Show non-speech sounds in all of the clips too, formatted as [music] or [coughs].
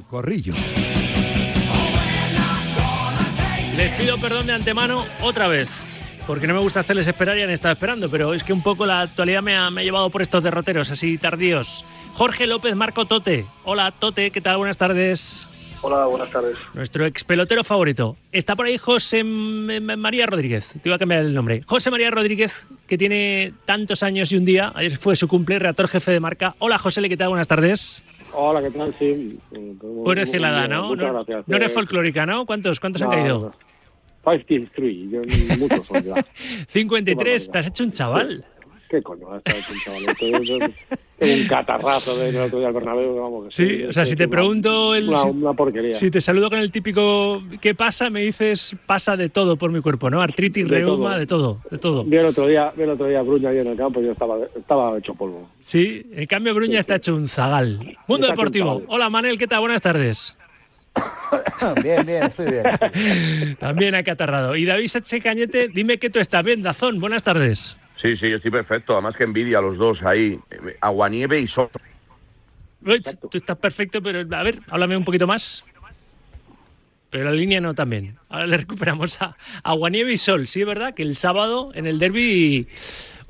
El corrillo. Les pido perdón de antemano otra vez, porque no me gusta hacerles esperar y han estado esperando, pero es que un poco la actualidad me ha, me ha llevado por estos derroteros así tardíos. Jorge López Marco Tote. Hola Tote, ¿qué tal? Buenas tardes. Hola, buenas tardes. Nuestro ex pelotero favorito. Está por ahí José María Rodríguez. Te iba a cambiar el nombre. José María Rodríguez, que tiene tantos años y un día. Ayer fue su cumple, redactor jefe de marca. Hola José, ¿qué tal? Buenas tardes. Hola, ¿qué tal? Sí. eh, la edad, ¿no? Muchas No, gracias. no eres Eh, folclórica, ¿no? ¿Cuántos, cuántos han no, caído? no. 53, yo muchos son ya. [laughs] 53, te has hecho un chaval. ¿Qué coño? Hecho un catarrazo del otro día al Bernabéu, vamos. que Sí, o sea, si te una- pregunto el- Una, porquería. Si te saludo con el típico ¿qué pasa? Me dices pasa de todo por mi cuerpo, ¿no? Artritis, De reuma, todo. de todo, de todo. Vi el otro día, vi el otro día Bruña ahí en el campo y yo estaba, estaba hecho polvo. Sí, en cambio Bruña está hecho un zagal. Mundo Está Deportivo. Hola Manel, ¿qué tal? Buenas tardes. [coughs] Bien, bien, estoy bien. [coughs] También acatarrado. Y David Sánchez Cañete, dime que tú estás bien, Dazón. Buenas tardes. Sí, sí, yo estoy perfecto. Además que envidia a los dos ahí. Aguanieve y sol. Uy, Tú estás perfecto, pero a ver, háblame un poquito más. Pero la línea no también. Ahora le recuperamos a Aguanieve y Sol. Sí, es verdad que el sábado en el derby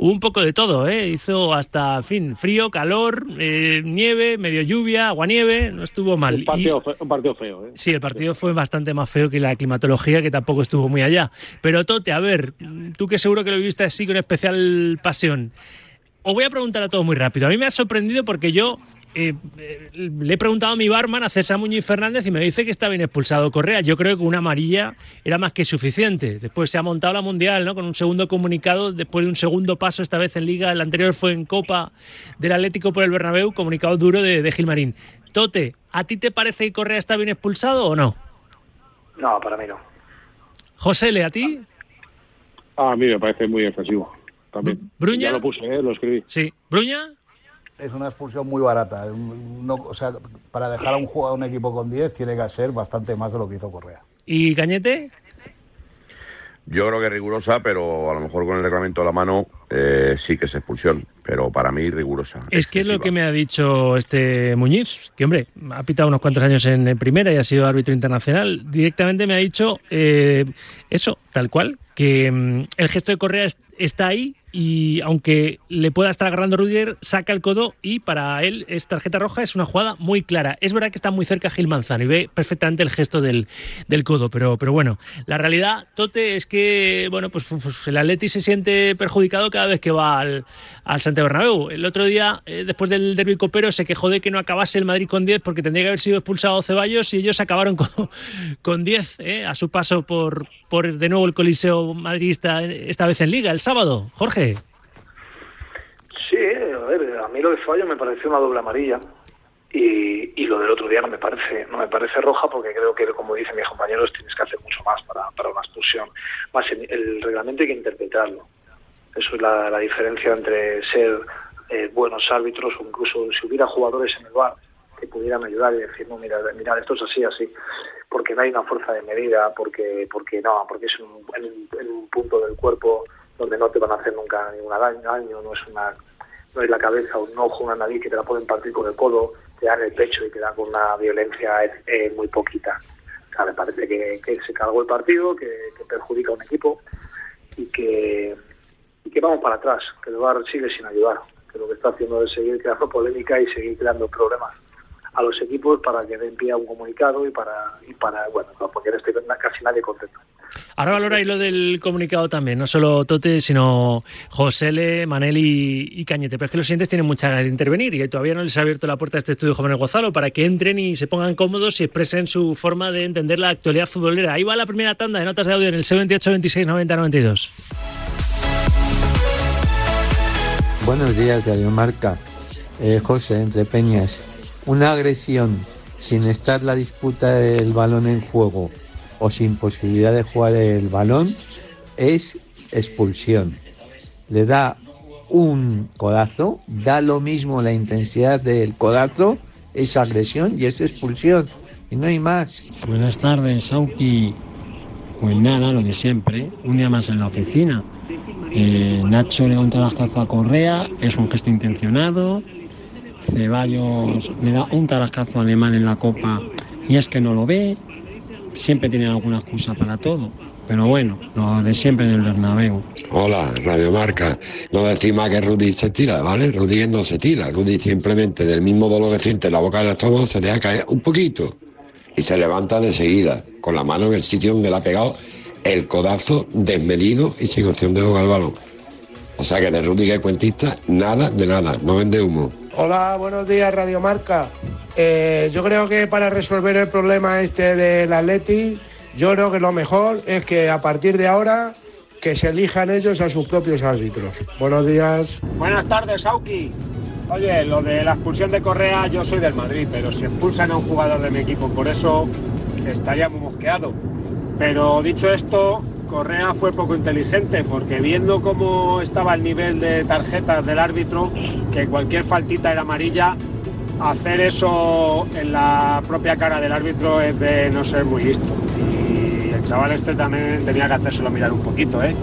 hubo un poco de todo, ¿eh? Hizo hasta, en fin, frío, calor, eh, nieve, medio lluvia, aguanieve, no estuvo mal. Y- un partido feo, ¿eh? Sí, el partido fue bastante más feo que la climatología, que tampoco estuvo muy allá. Pero Tote, a ver, tú que seguro que lo viviste así con especial pasión. Os voy a preguntar a todos muy rápido. A mí me ha sorprendido porque yo eh, eh, le he preguntado a mi barman, a César Muñoz Fernández, y me dice que está bien expulsado Correa. Yo creo que una amarilla era más que suficiente. Después se ha montado la Mundial, ¿no? Con un segundo comunicado, después de un segundo paso, esta vez en Liga. El anterior fue en Copa del Atlético por el Bernabéu, comunicado duro de, de Gilmarín. Tote, ¿a ti te parece que Correa está bien expulsado o no? No, para mí no. José, ¿le a ti? Ah, a mí me parece muy defensivo. También. ¿Bruña? Ya lo puse, ¿eh? lo escribí. Sí. ¿Bruña? Es una expulsión muy barata. No- o sea, para dejar a un, jugador, a un equipo con 10 tiene que ser bastante más de lo que hizo Correa. ¿Y Cañete? Yo creo que es rigurosa, pero a lo mejor con el reglamento a la mano eh, sí que es expulsión. Pero para mí rigurosa. Es que es lo que me ha dicho este Muñiz, que hombre, ha pitado unos cuantos años en, primera y ha sido árbitro internacional. Directamente me ha dicho eh, eso, tal cual, que mm, el gesto de Correa es- está ahí y aunque le pueda estar agarrando Rudiger, saca el codo y para él es tarjeta roja, es una jugada muy clara. Es verdad que está muy cerca Gil Manzano y ve perfectamente el gesto del, del codo, pero, pero bueno, la realidad, Tote, es que bueno, pues, pues el Atleti se siente perjudicado cada vez que va al, al Santiago Bernabéu. El otro día, eh, después del derbi copero, se quejó de que no acabase el Madrid con 10 porque tendría que haber sido expulsado Ceballos y ellos acabaron con, con 10 eh, a su paso por, por de nuevo el Coliseo madridista, eh, esta vez en Liga, sábado. Jorge. Sí, a ver, a mí lo de Fallo me pareció una doble amarilla y, y lo del otro día no me parece no me parece roja porque creo que, como dicen mis compañeros, tienes que hacer mucho más para, para una expulsión. Más el, el reglamento hay que interpretarlo. Eso es la, la diferencia entre ser eh, buenos árbitros o incluso si hubiera jugadores en el bar que pudieran ayudar y decir, no, mira, mira, esto es así, así, porque no hay una fuerza de medida, porque porque no, porque es un, en, en un punto del cuerpo donde no te van a hacer nunca ningún daño, no es una no es la cabeza, un ojo, una nariz que te la pueden partir con el codo, te dan el pecho y te dan con una violencia eh, muy poquita. O sea, me parece que, que se cargó el partido, que, que perjudica a un equipo y que, y que vamos para atrás, que el VAR sigue sin ayudar, que lo que está haciendo es seguir creando polémica y seguir creando problemas a los equipos para que den pie a un comunicado y para, y para bueno, para poner este, casi nadie contento. Ahora valoráis lo del comunicado también, no solo Tote, sino Josele, Manel y, y Cañete. Pero es que los siguientes tienen mucha ganas de intervenir y todavía no les ha abierto la puerta a este estudio Jóvenes Gonzalo para que entren y se pongan cómodos y expresen su forma de entender la actualidad futbolera. Ahí va la primera tanda de notas de audio en el 78 26 90 92. Buenos días, Radio Marca. Eh, José, entre Peñas. Una agresión sin estar la disputa del balón en juego o sin posibilidad de jugar el balón es expulsión. Le da un codazo, da lo mismo la intensidad del codazo, es agresión y es expulsión. Y no hay más. Buenas tardes, Sauki. Pues nada, lo de siempre. Un día más en la oficina. Eh, Nacho le da un tarascazo a Correa, es un gesto intencionado. Ceballos le da un tarascazo alemán en la copa y es que no lo ve, siempre tienen alguna excusa para todo. Pero bueno, lo de siempre en el Bernabéu. Hola, Radio Marca. No decimos que Rudy se tira, ¿vale? Rudy no se tira. Rudy simplemente del mismo dolor que siente en la boca del estómago se deja caer un poquito y se levanta de seguida, con la mano en el sitio donde le ha pegado el codazo desmedido y sin opción de jugar al balón. O sea que de Rudy que es cuentista, nada de nada, no vende humo. Hola, buenos días, Radio Marca. Eh, yo creo que para resolver el problema este del Atleti, yo creo que lo mejor es que a partir de ahora que se elijan ellos a sus propios árbitros. Buenos días. Buenas tardes, Auki. Oye, lo de la expulsión de Correa, yo soy del Madrid, pero si expulsan a un jugador de mi equipo, por eso estaría muy mosqueado. Pero dicho esto, Correa fue poco inteligente, porque viendo cómo estaba el nivel de tarjetas del árbitro, que cualquier faltita era amarilla, hacer eso en la propia cara del árbitro es de no ser muy listo. Y el chaval este también tenía que hacérselo mirar un poquito, ¿eh?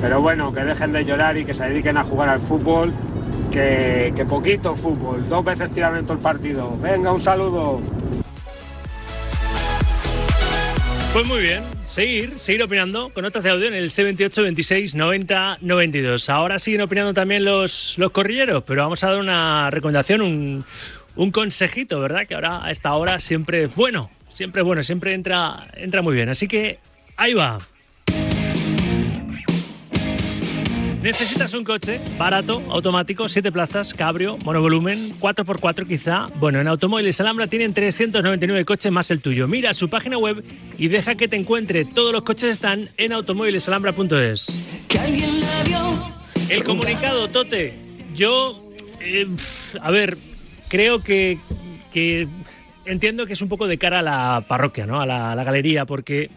Pero bueno, que dejen de llorar y que se dediquen a jugar al fútbol, que, poquito fútbol, dos veces tiraron en todo el partido. Venga, un saludo. Pues muy bien, seguir, seguir opinando con notas de audio en el C28 26 90 92. Ahora siguen opinando también los, los corrilleros, pero vamos a dar una recomendación, un, un consejito, ¿verdad? Que ahora a esta hora siempre es bueno, siempre es bueno, siempre entra, entra muy bien. Así que ahí va. ¿Necesitas un coche barato, automático, 7 plazas, cabrio, monovolumen, 4x4 quizá? Bueno, en Automóviles Alhambra tienen 399 coches más el tuyo. Mira su página web y deja que te encuentre. Todos los coches están en automóvilesalhambra.es. El comunicado, Tote. Yo, eh, a ver, creo que, entiendo que es un poco de cara a la parroquia, ¿no? A la, galería, porque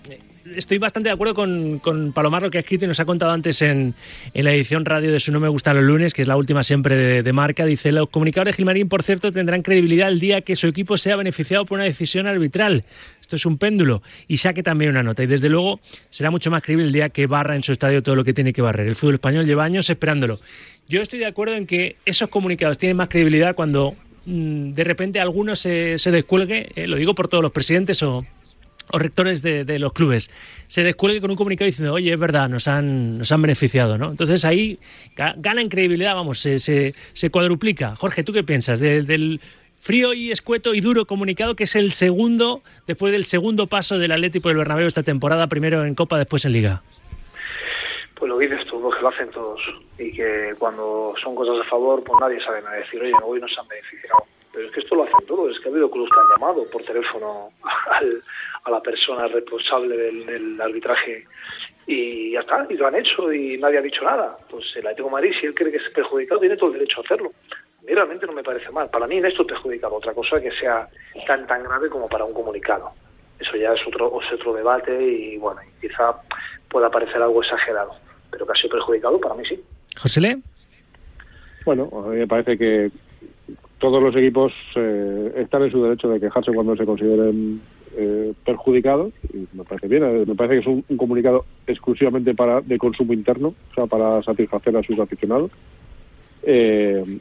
estoy bastante de acuerdo con, Palomar lo que ha escrito y nos ha contado antes en, la edición radio de Su No Me Gusta los lunes, que es la última siempre de, de, marca. Dice, los comunicadores Gilmarín, por cierto, tendrán credibilidad el día que su equipo sea beneficiado por una decisión arbitral. Esto es un péndulo. Y saque también una nota. Y desde luego será mucho más creíble el día que barra en su estadio todo lo que tiene que barrer. El fútbol español lleva años esperándolo. Yo estoy de acuerdo en que esos comunicados tienen más credibilidad cuando de repente alguno se, se descuelgue, eh, lo digo por todos los presidentes o o rectores de, de, los clubes se descuelgue con un comunicado diciendo, oye, es verdad, nos han, nos han beneficiado, ¿no? Entonces ahí gana en credibilidad, vamos, se, se, cuadruplica. Jorge, ¿tú qué piensas de, del frío y escueto y duro comunicado que es el segundo, después del segundo paso del Atlético del Bernabéu esta temporada, primero en Copa, después en Liga? Pues lo dices tú, que lo hacen todos y que cuando son cosas a favor, pues nadie sabe nada decir, oye, hoy nos han beneficiado. Pero es que esto lo hacen todos, es que ha habido clubes que han llamado por teléfono [laughs] al, a la persona responsable del, del, arbitraje y ya está, y lo han hecho y nadie ha dicho nada. Pues el Atlético de Madrid, si él cree que es perjudicado, tiene todo el derecho a hacerlo. A mí realmente no me parece mal. Para mí en esto es perjudicado. Otra cosa que sea tan tan grave como para un comunicado. Eso ya es otro, es otro debate y bueno, quizá pueda parecer algo exagerado. Pero que ha sido perjudicado, para mí sí. José Le. Bueno, a mí me parece que todos los equipos eh, están en su derecho de quejarse cuando se consideren eh, perjudicados y me parece bien eh, me parece que es un, un, comunicado exclusivamente para de consumo interno o sea para satisfacer a sus aficionados eh,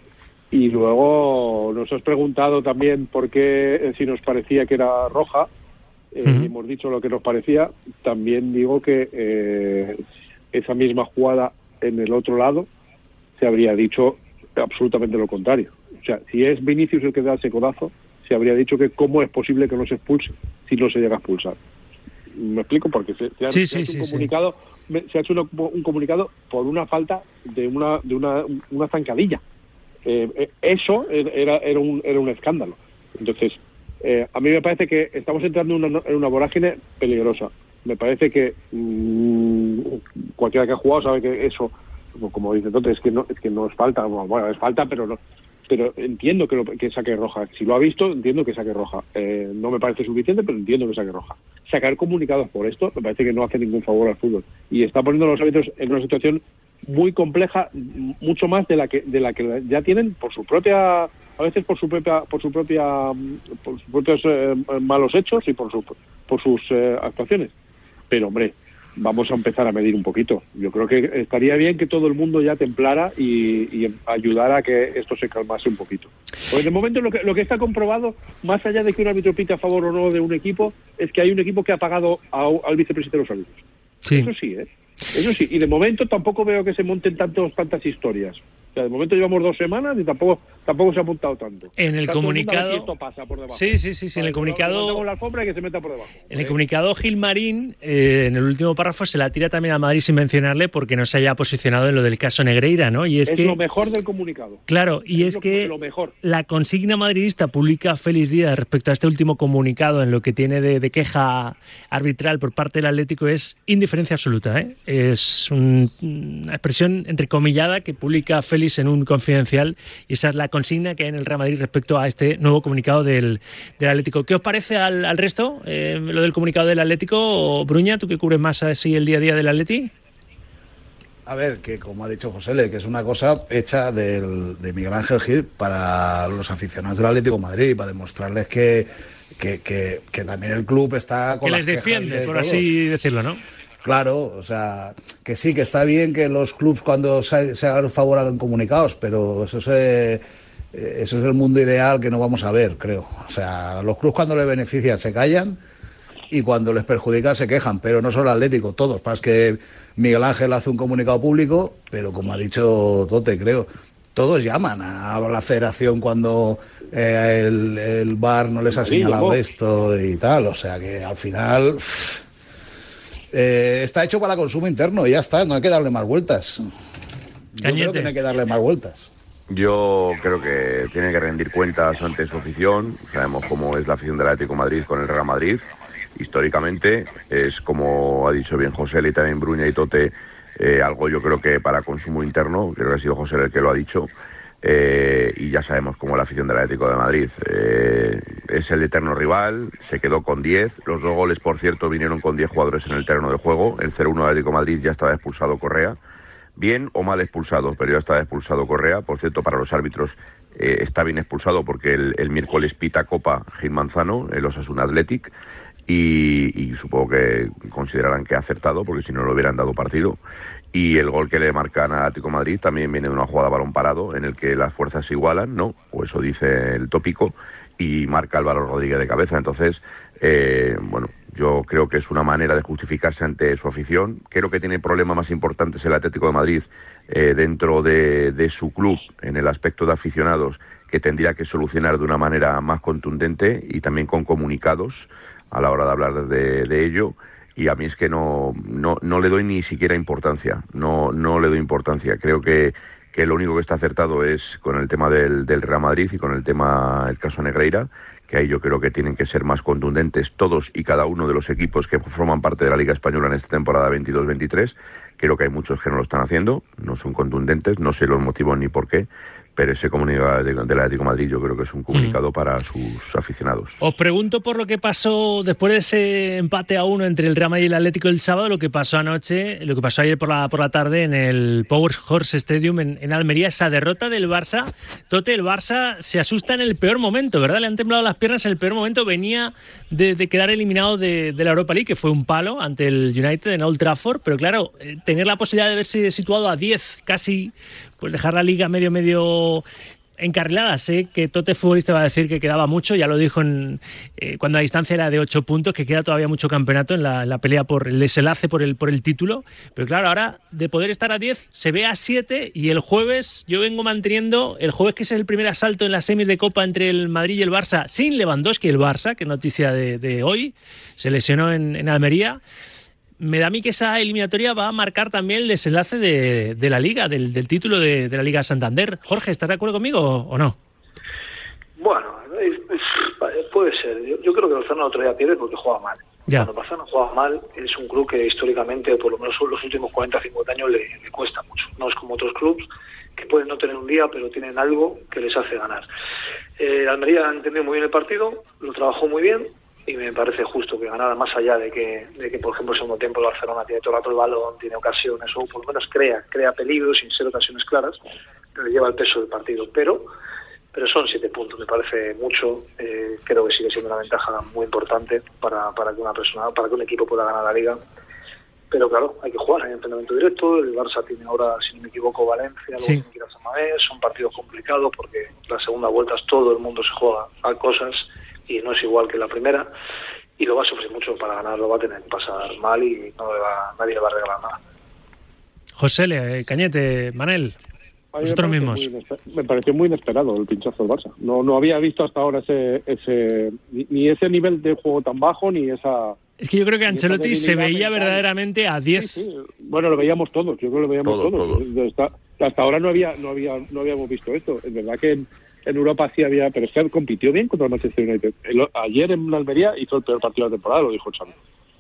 y luego nos has preguntado también por qué si nos parecía que era roja uh -huh. y hemos dicho lo que nos parecía también digo que esa misma jugada en el otro lado se habría dicho absolutamente lo contrario o sea, si es Vinicius el que da ese codazo, se habría dicho que cómo es posible que no se expulse si no se llega a expulsar. ¿Me explico? Porque se, se, ha, sí, se ha, sí, hecho un comunicado, se ha hecho un comunicado por una falta de una, de una, una zancadilla. Eh, eso era, era, un, era un escándalo. Entonces, eh, a mí me parece que estamos entrando en una, en una vorágine peligrosa. Me parece que mmm, cualquiera que ha jugado sabe que eso, como dice entonces, es que no es que no es falta, bueno, es falta, pero no, pero entiendo que, lo, que saque roja. Si lo ha visto, entiendo que saque roja. Eh, no me parece suficiente, pero entiendo que saque roja. Sacar comunicados por esto me parece que no hace ningún favor al fútbol. Y está poniendo a los árbitros en una situación muy compleja, mucho más de la que de la que ya tienen por su propia a veces por su propia por su propia por sus propios eh, malos hechos y por su por sus eh, actuaciones pero hombre vamos a empezar a medir un poquito. Yo creo que estaría bien que todo el mundo ya templara y, y ayudara a que esto se calmase un poquito. Porque de momento lo que, lo que está comprobado, más allá de que un árbitro pite a favor o no de un equipo, es que hay un equipo que ha pagado a- al vicepresidente de los árbitros. Sí. Eso sí, ¿eh? Eso sí. Y de momento tampoco veo que se monten tantos, tantas historias. O sea, de momento llevamos dos semanas y tampoco tampoco se ha montado tanto. En el Está comunicado- esto pasa por debajo. Sí, sí, sí, sí, en el comunicado- lo levantamos la alfombra y que se meta por debajo. En el comunicado Gilmarín, eh, en el último párrafo, se la tira también a Madrid sin mencionarle porque no se haya posicionado en lo del caso Negreira, ¿no? Y es, Es que, lo mejor del comunicado. claro, y es, lo- que lo mejor. la consigna madridista publica Félix Díaz respecto a este último comunicado en lo que tiene de, de queja arbitral por parte del Atlético es indiferencia absoluta, ¿eh? Es un- una expresión entrecomillada que publica Félix en un confidencial y esa es la consigna que hay en el Real Madrid respecto a este nuevo comunicado del, del Atlético. ¿Qué os parece al, al resto eh, lo del comunicado del Atlético? O, Bruña, tú que cubres más así el día a día del Atleti. A ver, que como ha dicho José Le, que es una cosa hecha del- de Miguel Ángel Gil para los aficionados del Atlético de Madrid, para demostrarles que, que, que- que también el club está con Que las les defiende, de por todos. así decirlo, ¿no? Claro, o sea, que sí, que está bien que los clubs cuando se, se hagan favor hagan comunicados, pero eso es, eh, eso es el mundo ideal que no vamos a ver, creo. O sea, los clubs cuando les benefician se callan y cuando les perjudican se quejan, pero no solo el Atlético, todos. Pasa que Miguel Ángel hace un comunicado público, pero como ha dicho Tote, creo, todos llaman a la federación cuando eh, el, el VAR no les ha señalado esto y tal. O sea que al final eh, está hecho para consumo interno y ya está, no hay que darle más vueltas. Yo creo que no hay que darle más vueltas. Yo creo que tiene que rendir cuentas ante su afición. Sabemos cómo es la afición del Atlético de Madrid con el Real Madrid. Históricamente es como ha dicho bien José y también Bruña y Tote, eh, algo yo creo que para consumo interno, creo que ha sido José el que lo ha dicho. Eh, y ya sabemos cómo la afición del Atlético de Madrid eh, es el eterno rival, se quedó con 10. Los dos goles, por cierto, vinieron con 10 jugadores en el terreno de juego. El 0-1 del Atlético de Madrid ya estaba expulsado Correa bien o mal expulsado, pero ya está expulsado Correa. Por cierto, para los árbitros eh, está bien expulsado porque el, el miércoles pita Copa Gil Manzano, el Osasuna Athletic, y, supongo que considerarán que ha acertado porque si no lo hubieran dado partido. Y el gol que le marcan a Atlético Madrid también viene de una jugada balón parado en el que las fuerzas se igualan, ¿no? O eso dice el tópico, y marca Álvaro Rodríguez de cabeza. Entonces, eh, bueno, yo creo que es una manera de justificarse ante su afición. Creo que tiene problemas más importantes el Atlético de Madrid eh, dentro de, de su club en el aspecto de aficionados que tendría que solucionar de una manera más contundente y también con comunicados a la hora de hablar de, ello. Y a mí es que no, no, no le doy ni siquiera importancia, no, no le doy importancia. Creo que, que lo único que está acertado es con el tema del, del Real Madrid y con el tema, el caso Negreira, que ahí yo creo que tienen que ser más contundentes todos y cada uno de los equipos que forman parte de la Liga Española en esta temporada 22-23. Creo que hay muchos que no lo están haciendo, no son contundentes, no sé los motivos ni por qué, pero ese comunicado de- del Atlético de Madrid yo creo que es un comunicado para sus aficionados. Os pregunto por lo que pasó después de ese empate a uno entre el Real Madrid y el Atlético el sábado, lo que pasó anoche, lo que pasó ayer por la, por la tarde en el Power Horse Stadium en, en Almería, esa derrota del Barça. Tote, el Barça se asusta en el peor momento, ¿verdad? Le han temblado las piernas en el peor momento. Venía de, quedar eliminado de, la Europa League, que fue un palo ante el United en Old Trafford, pero claro, eh, tener la posibilidad de verse situado a 10 casi, pues dejar la liga medio, medio encarrilada. Sé que Tote Futbolista va a decir que quedaba mucho, ya lo dijo en, eh, cuando la distancia era de 8 puntos, que queda todavía mucho campeonato en la, pelea por el desenlace por el, por el título. Pero claro, ahora de poder estar a 10, se ve a 7 y el jueves yo vengo manteniendo, el jueves que es el primer asalto en las semis de Copa entre el Madrid y el Barça, sin Lewandowski el Barça, que noticia de, hoy, se lesionó en Almería me da a mí que esa eliminatoria va a marcar también el desenlace de, de la liga, del, del título de, de la Liga Santander. Jorge, ¿estás de acuerdo conmigo o no? Bueno, puede ser. Yo, yo creo que Barcelona otro día pierde porque juega mal. Ya. Cuando Barcelona juega mal, es un club que históricamente, por lo menos los últimos 40 50 años, le, le cuesta mucho. No es como otros clubes que pueden no tener un día, pero tienen algo que les hace ganar. Eh, Almería ha entendido muy bien el partido, lo trabajó muy bien y me parece justo que ganara más allá de que, de que por ejemplo, el segundo tiempo el Barcelona tiene todo el rato el balón, tiene ocasiones, o por lo menos crea, crea peligro sin ser ocasiones claras, pero lleva el peso del partido. Pero pero son siete puntos, me parece mucho. eh, creo que sigue siendo una ventaja muy importante para, para que una persona, para que un equipo pueda ganar la liga. Pero claro, hay que jugar, hay entrenamiento directo, el Barça tiene ahora, si no me equivoco, Valencia, luego Sí. tiene que son partidos complicados porque la segunda vuelta es todo el mundo se juega a cosas y no es igual que la primera y lo va a sufrir mucho para ganar, lo va a tener que pasar mal y no le va, nadie le va a regalar nada. José Le, Cañete, Manel, me pareció mismos. Me pareció muy inesperado el pinchazo del Barça. No, no había visto hasta ahora ese, ese ni, ni ese nivel de juego tan bajo ni esa. Es que yo creo que Ancelotti se veía mental. verdaderamente a 10. Sí, sí. Bueno, lo veíamos todos. Yo creo que lo veíamos Todos, todos. todos. Hasta, hasta ahora no había, no había, no habíamos visto esto. Es verdad que en, en Europa sí había, pero es que compitió bien contra el Manchester United. El- ayer en la Almería hizo el peor partido de la temporada, lo dijo Xavi.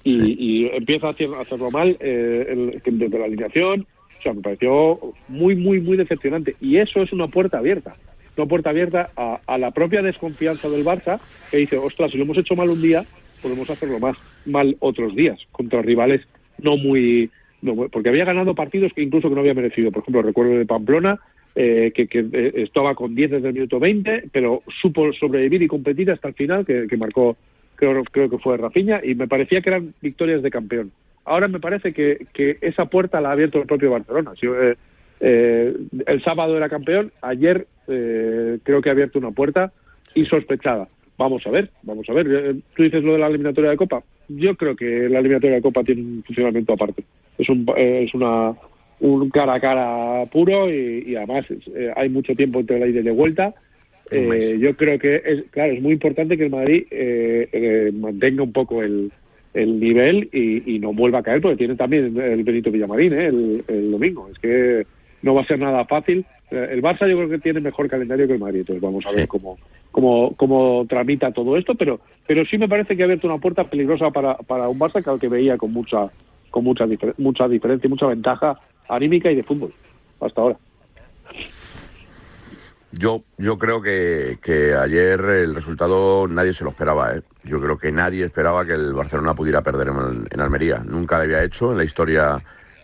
Y, y empieza a, hacer- a hacerlo mal eh, el- desde la alineación. O sea, me pareció muy, muy, muy decepcionante. Y eso es una puerta abierta. Una puerta abierta a, a la propia desconfianza del Barça, que dice, ostras, si lo hemos hecho mal un día, podemos hacerlo más mal otros días, contra rivales no muy... No, porque había ganado partidos que incluso que no había merecido. Por ejemplo, recuerdo de Pamplona, eh, que, que, eh, estaba con 10 desde el minuto 20, pero supo sobrevivir y competir hasta el final, que, que marcó, creo, creo que fue Rafinha, y me parecía que eran victorias de campeón. Ahora me parece que, que esa puerta la ha abierto el propio Barcelona. Si, eh, eh, el sábado era campeón, ayer eh, creo que ha abierto una puerta insospechada. Vamos a ver, vamos a ver. Eh, Tú dices lo de la eliminatoria de Copa. Yo creo que la eliminatoria de Copa tiene un funcionamiento aparte. Es un, eh, es una un cara a cara puro y, y además eh, hay mucho tiempo entre la ida y de vuelta. Eh, yo creo que es claro es muy importante que el Madrid eh, eh, mantenga un poco el, el nivel y, y no vuelva a caer porque tiene también el Benito Villamarín ¿eh? el, el domingo es que no va a ser nada fácil Eh, el Barça yo creo que tiene mejor calendario que el Madrid entonces vamos a ver cómo, cómo cómo tramita todo esto pero pero sí me parece que ha abierto una puerta peligrosa para, para un Barça que al que veía con mucha con mucha difer- mucha diferencia y mucha ventaja anímica y de fútbol hasta ahora Yo, yo creo que, que ayer el resultado nadie se lo esperaba. ¿eh? Yo creo que nadie esperaba que el Barcelona pudiera perder en, en Almería. Nunca lo había hecho en la historia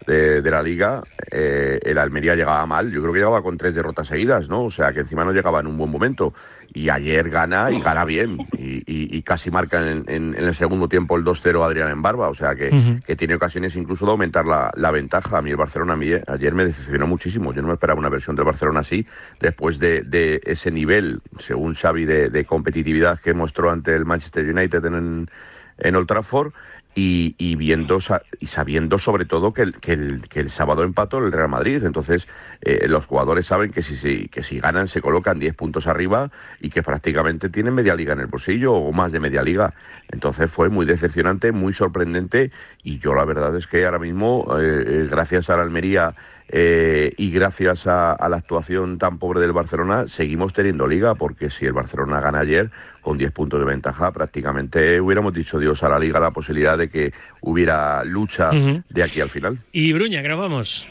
de, de la liga. Eh, el Almería llegaba mal. Yo creo que llegaba con tres derrotas seguidas, ¿no? O sea, que encima no llegaba en un buen momento. Y ayer gana y gana bien. Y, y- y casi marca en, en- en el segundo tiempo el 2-0 Adrián en Barba. O sea, que, que tiene ocasiones incluso de aumentar la, la ventaja. A mí el Barcelona a mí, eh, ayer me decepcionó muchísimo. Yo no me esperaba una versión del Barcelona así, después de, de ese nivel, según Xavi, de, de competitividad que mostró ante el Manchester United en, en Old Trafford. Y, viendo y sabiendo sobre todo que el, que el, el sábado empató el Real Madrid. Entonces, eh, los jugadores saben que si, si- que si ganan se colocan 10 puntos arriba y que prácticamente tienen media liga en el bolsillo o más de media liga. Entonces fue muy decepcionante, muy sorprendente y yo la verdad es que ahora mismo, eh, eh, gracias a la Almería eh, y gracias a, a la actuación tan pobre del Barcelona, seguimos teniendo liga porque si el Barcelona gana ayer con 10 puntos de ventaja, prácticamente hubiéramos dicho Dios a la liga la posibilidad de que hubiera lucha de aquí al final. Y Bruña, vamos.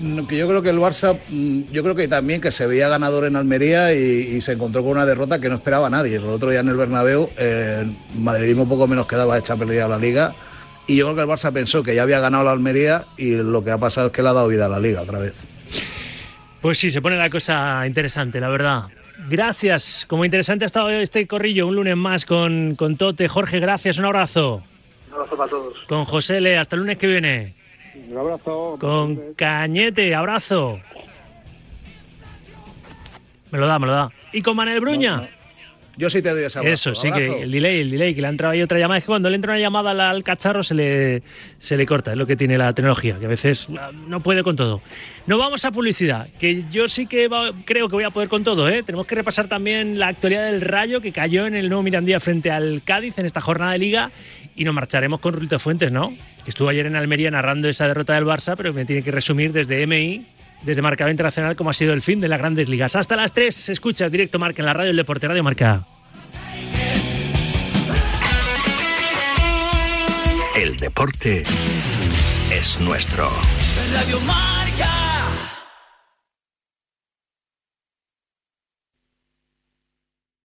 No, que yo creo que el Barça, mm, yo creo que también que se veía ganador en Almería y, y se encontró con una derrota que no esperaba nadie. El otro día en el Bernabéu, eh, el madridismo poco menos quedaba hecha perdida a la Liga y yo creo que el Barça pensó que ya había ganado la Almería y lo que ha pasado es que le ha dado vida a la Liga otra vez. Pues sí, se pone la cosa interesante, la verdad. Gracias. Como interesante ha estado este corrillo, un lunes más con, con Tote. Jorge, gracias, un abrazo. Un abrazo para todos. Con José Le, hasta el lunes que viene. un abrazo Con Cañete, abrazo. Me lo da, me lo da. Y con Manel Bruña. Yo sí te doy abrazo. Eso, sí, que el delay, el delay, que le ha entrado ahí otra llamada. Es que cuando le entra una llamada al, cacharro se le, se le corta, es lo que tiene la tecnología, que a veces ah, no puede con todo. No vamos a publicidad, que yo sí que va- creo que voy a poder con todo. ¿eh? Tenemos que repasar también la actualidad del Rayo, que cayó en el nuevo Mirandía frente al Cádiz en esta jornada de Liga. Y nos marcharemos con Rulito Fuentes, ¿no? Que estuvo ayer en Almería narrando esa derrota del Barça, pero me tiene que resumir desde MI, desde Marcado Internacional, cómo ha sido el fin de las grandes ligas. Hasta las 3, se escucha directo Marca en la radio, el Deporte Radio Marca. El deporte es nuestro. Radio Marca.